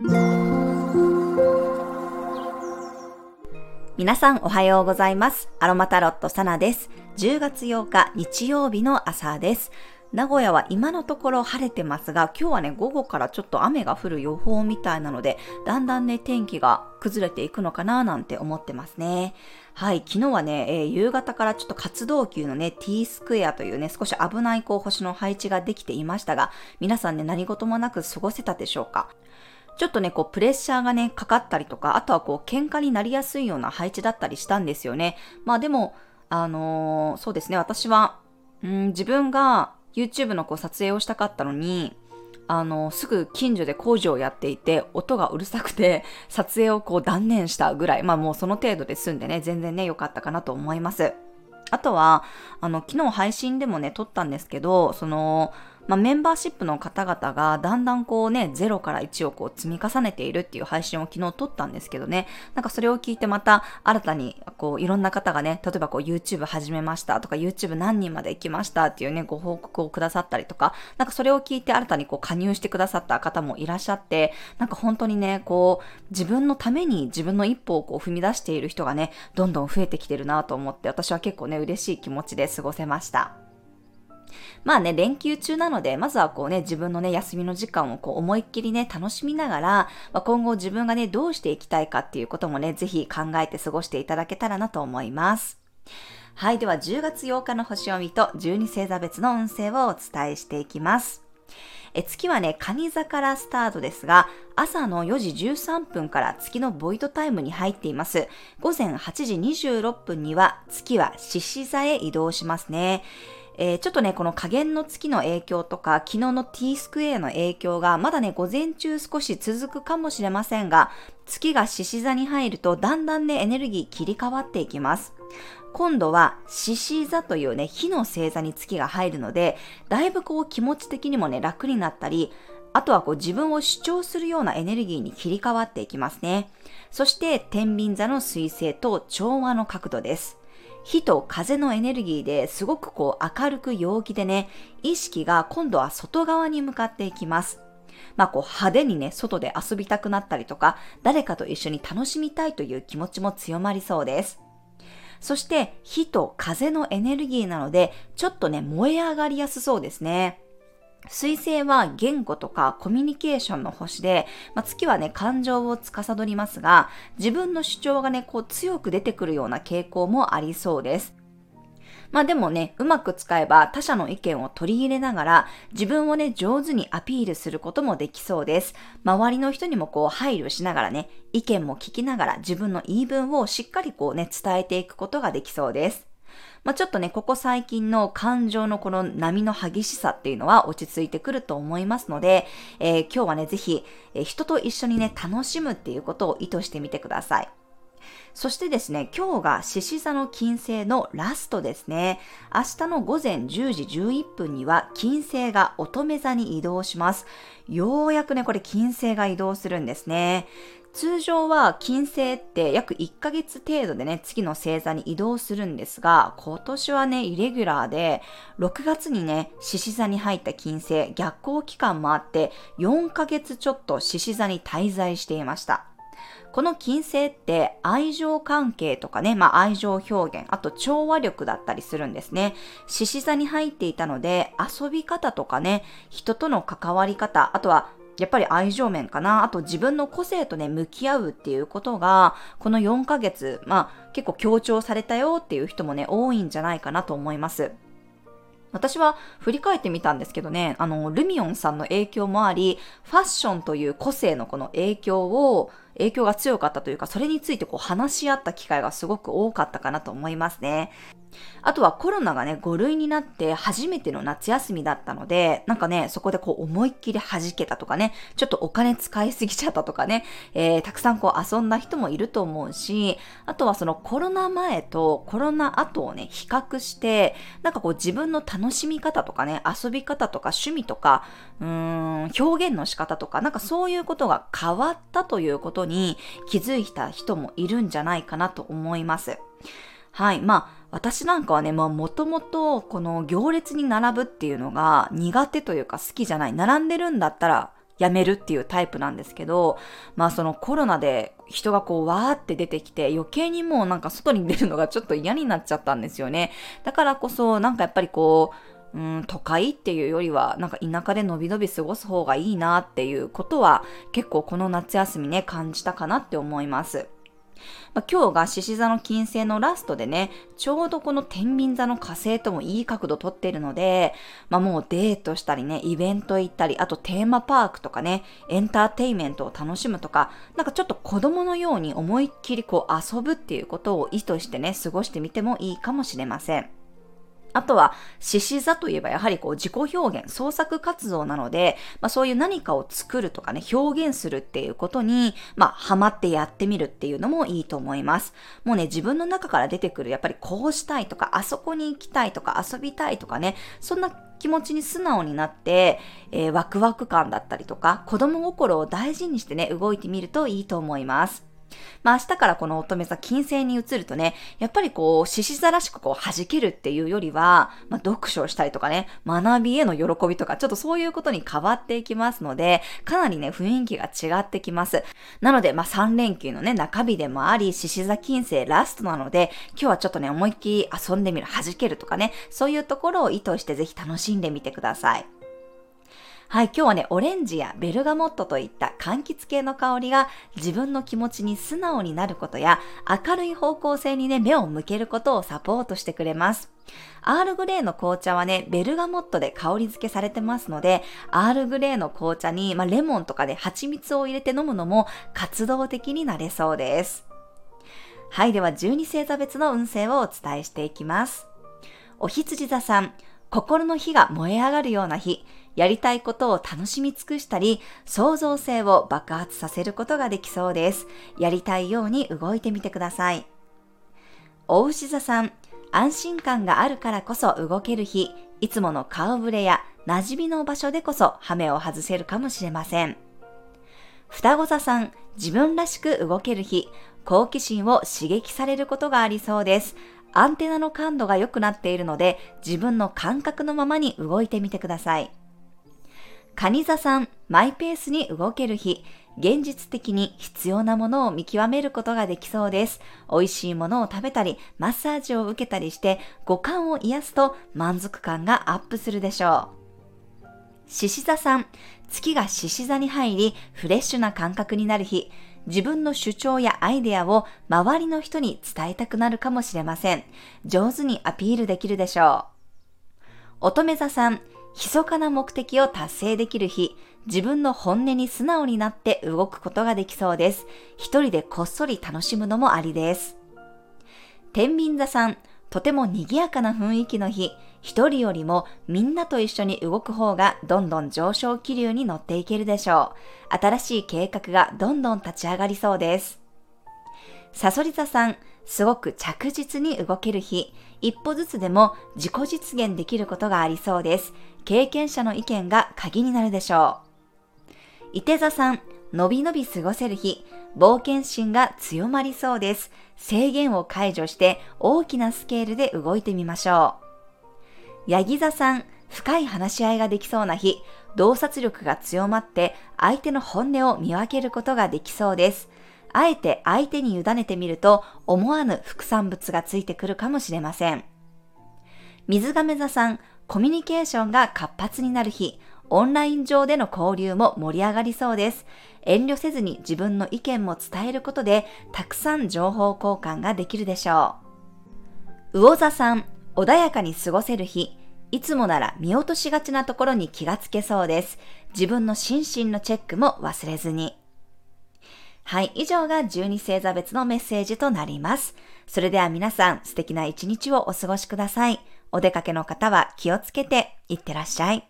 皆さんおはようございます。アロマタロットサナです。10月8日日曜日の朝です。名古屋は今のところ晴れてますが、今日はね、午後からちょっと雨が降る予報みたいなので、だんだんね、天気が崩れていくのかななんて思ってますね。はい、昨日はね、えー、夕方からちょっと活動級のね、T スクエアというね、少し危ないこう星の配置ができていましたが、皆さんね、何事もなく過ごせたでしょうか？ちょっとね、こう、プレッシャーがね、かかったりとか、あとはこう、喧嘩になりやすいような配置だったりしたんですよね。まあでも、あのー、そうですね、私は、うん、自分が YouTube のこう撮影をしたかったのに、あの、すぐ近所で工事をやっていて、音がうるさくて、撮影をこう断念したぐらい、まあもうその程度で済んでね、全然ね、良かったかなと思います。あとは、あの、昨日配信でもね、撮ったんですけど、その、まあ、メンバーシップの方々がだんだんこうね、0から1をこう積み重ねているっていう配信を昨日撮ったんですけどね、なんかそれを聞いてまた新たにこういろんな方がね、例えばこう YouTube 始めましたとか YouTube 何人まで行きましたっていうね、ご報告をくださったりとか、なんかそれを聞いて新たにこう加入してくださった方もいらっしゃって、なんか本当にね、こう自分のために自分の一歩をこう踏み出している人がね、どんどん増えてきてるなと思って、私は結構ね、嬉しい気持ちで過ごせました。まあね、連休中なので、まずはこうね、自分のね、休みの時間をこう思いっきりね、楽しみながら、まあ、今後自分がね、どうしていきたいかっていうこともね、ぜひ考えて過ごしていただけたらなと思います。はい、では10月8日の星読みと12星座別の運勢をお伝えしていきます。え月はね、蟹座からスタートですが、朝の4時13分から月のボイドタイムに入っています。午前8時26分には月は獅子座へ移動しますね。えー、ちょっとね、この加減の月の影響とか、昨日の T スクエアの影響が、まだね、午前中少し続くかもしれませんが、月が獅子座に入ると、だんだんね、エネルギー切り替わっていきます。今度は獅子座というね、火の星座に月が入るので、だいぶこう気持ち的にもね、楽になったり、あとはこう自分を主張するようなエネルギーに切り替わっていきますね。そして、天秤座の水星と調和の角度です。火と風のエネルギーですごくこう明るく陽気でね、意識が今度は外側に向かっていきます。まあこう派手にね、外で遊びたくなったりとか、誰かと一緒に楽しみたいという気持ちも強まりそうです。そして火と風のエネルギーなので、ちょっとね、燃え上がりやすそうですね。水星は言語とかコミュニケーションの星で、まあ、月はね、感情を司りますが、自分の主張がね、こう強く出てくるような傾向もありそうです。まあでもね、うまく使えば他者の意見を取り入れながら自分をね、上手にアピールすることもできそうです。周りの人にもこう配慮しながらね、意見も聞きながら自分の言い分をしっかりこうね、伝えていくことができそうです。まあ、ちょっとね、ここ最近の感情のこの波の激しさっていうのは落ち着いてくると思いますので、えー、今日はね、ぜひ、えー、人と一緒にね、楽しむっていうことを意図してみてください。そしてですね、今日が獅子座の金星のラストですね。明日の午前10時11分には金星が乙女座に移動します。ようやくね、これ金星が移動するんですね。通常は金星って約1ヶ月程度でね、次の星座に移動するんですが、今年はね、イレギュラーで、6月にね、獅子座に入った金星、逆行期間もあって、4ヶ月ちょっと獅子座に滞在していました。この金星って愛情関係とかね、まあ愛情表現、あと調和力だったりするんですね。獅子座に入っていたので、遊び方とかね、人との関わり方、あとはやっぱり愛情面かな。あと自分の個性とね、向き合うっていうことが、この4ヶ月、まあ結構強調されたよっていう人もね、多いんじゃないかなと思います。私は振り返ってみたんですけどね、あの、ルミオンさんの影響もあり、ファッションという個性のこの影響を、影響が強かったというか、それについてこう話し合った機会がすごく多かったかなと思いますね。あとはコロナがね、5類になって初めての夏休みだったので、なんかね、そこでこう思いっきり弾けたとかね、ちょっとお金使いすぎちゃったとかね、えー、たくさんこう遊んだ人もいると思うし、あとはそのコロナ前とコロナ後をね、比較して、なんかこう自分の楽しみ方とかね、遊び方とか趣味とか、うん、表現の仕方とか、なんかそういうことが変わったということに気づいた人もいるんじゃないかなと思います。はい。まあ、私なんかはね、まあ、もともと、この行列に並ぶっていうのが苦手というか好きじゃない。並んでるんだったら、やめるっていうタイプなんですけど、まあそのコロナで人がこうわーって出てきて余計にもうなんか外に出るのがちょっと嫌になっちゃったんですよね。だからこそなんかやっぱりこう、うん、都会っていうよりは、なんか田舎でのびのび過ごす方がいいなっていうことは、結構この夏休みね、感じたかなって思います。まあ、今日が獅子座の金星のラストでね、ちょうどこの天秤座の火星ともいい角度とってるので、まあ、もうデートしたりね、イベント行ったり、あとテーマパークとかね、エンターテイメントを楽しむとか、なんかちょっと子供のように思いっきりこう遊ぶっていうことを意図してね、過ごしてみてもいいかもしれません。あとは、獅子座といえばやはりこう自己表現、創作活動なので、まあそういう何かを作るとかね、表現するっていうことに、まあハマってやってみるっていうのもいいと思います。もうね、自分の中から出てくる、やっぱりこうしたいとか、あそこに行きたいとか、遊びたいとかね、そんな気持ちに素直になって、えー、ワクワク感だったりとか、子供心を大事にしてね、動いてみるといいと思います。まあ明日からこの乙女座金星に移るとね、やっぱりこう、獅子座らしくこう弾けるっていうよりは、まあ読書をしたりとかね、学びへの喜びとか、ちょっとそういうことに変わっていきますので、かなりね、雰囲気が違ってきます。なので、まあ3連休のね、中日でもあり、獅子座金星ラストなので、今日はちょっとね、思いっきり遊んでみる、弾けるとかね、そういうところを意図してぜひ楽しんでみてください。はい、今日はね、オレンジやベルガモットといった柑橘系の香りが自分の気持ちに素直になることや明るい方向性にね、目を向けることをサポートしてくれます。アールグレーの紅茶はね、ベルガモットで香り付けされてますので、アールグレーの紅茶に、まあ、レモンとかで蜂蜜を入れて飲むのも活動的になれそうです。はい、では12星座別の運勢をお伝えしていきます。お羊座さん、心の火が燃え上がるような日、やりたいことを楽しみ尽くしたり、創造性を爆発させることができそうです。やりたいように動いてみてください。お牛座さん、安心感があるからこそ動ける日、いつもの顔ぶれや馴染みの場所でこそ羽目を外せるかもしれません。双子座さん、自分らしく動ける日、好奇心を刺激されることがありそうです。アンテナの感度が良くなっているので、自分の感覚のままに動いてみてください。カニ座さん、マイペースに動ける日、現実的に必要なものを見極めることができそうです。美味しいものを食べたり、マッサージを受けたりして、五感を癒すと満足感がアップするでしょう。獅子座さん、月が獅子座に入り、フレッシュな感覚になる日、自分の主張やアイデアを周りの人に伝えたくなるかもしれません。上手にアピールできるでしょう。乙女座さん、密かな目的を達成できる日、自分の本音に素直になって動くことができそうです。一人でこっそり楽しむのもありです。天秤座さん、とても賑やかな雰囲気の日、一人よりもみんなと一緒に動く方がどんどん上昇気流に乗っていけるでしょう。新しい計画がどんどん立ち上がりそうです。サソリ座さん、すごく着実に動ける日、一歩ずつでも自己実現できることがありそうです。経験者の意見が鍵になるでしょう。伊手座さん、のびのび過ごせる日、冒険心が強まりそうです。制限を解除して大きなスケールで動いてみましょう。ヤギ座さん、深い話し合いができそうな日、洞察力が強まって相手の本音を見分けることができそうです。あえて相手に委ねてみると思わぬ副産物がついてくるかもしれません。水亀座さん、コミュニケーションが活発になる日、オンライン上での交流も盛り上がりそうです。遠慮せずに自分の意見も伝えることで、たくさん情報交換ができるでしょう。魚座さん、穏やかに過ごせる日、いつもなら見落としがちなところに気がつけそうです。自分の心身のチェックも忘れずに。はい、以上が12星座別のメッセージとなります。それでは皆さん素敵な一日をお過ごしください。お出かけの方は気をつけていってらっしゃい。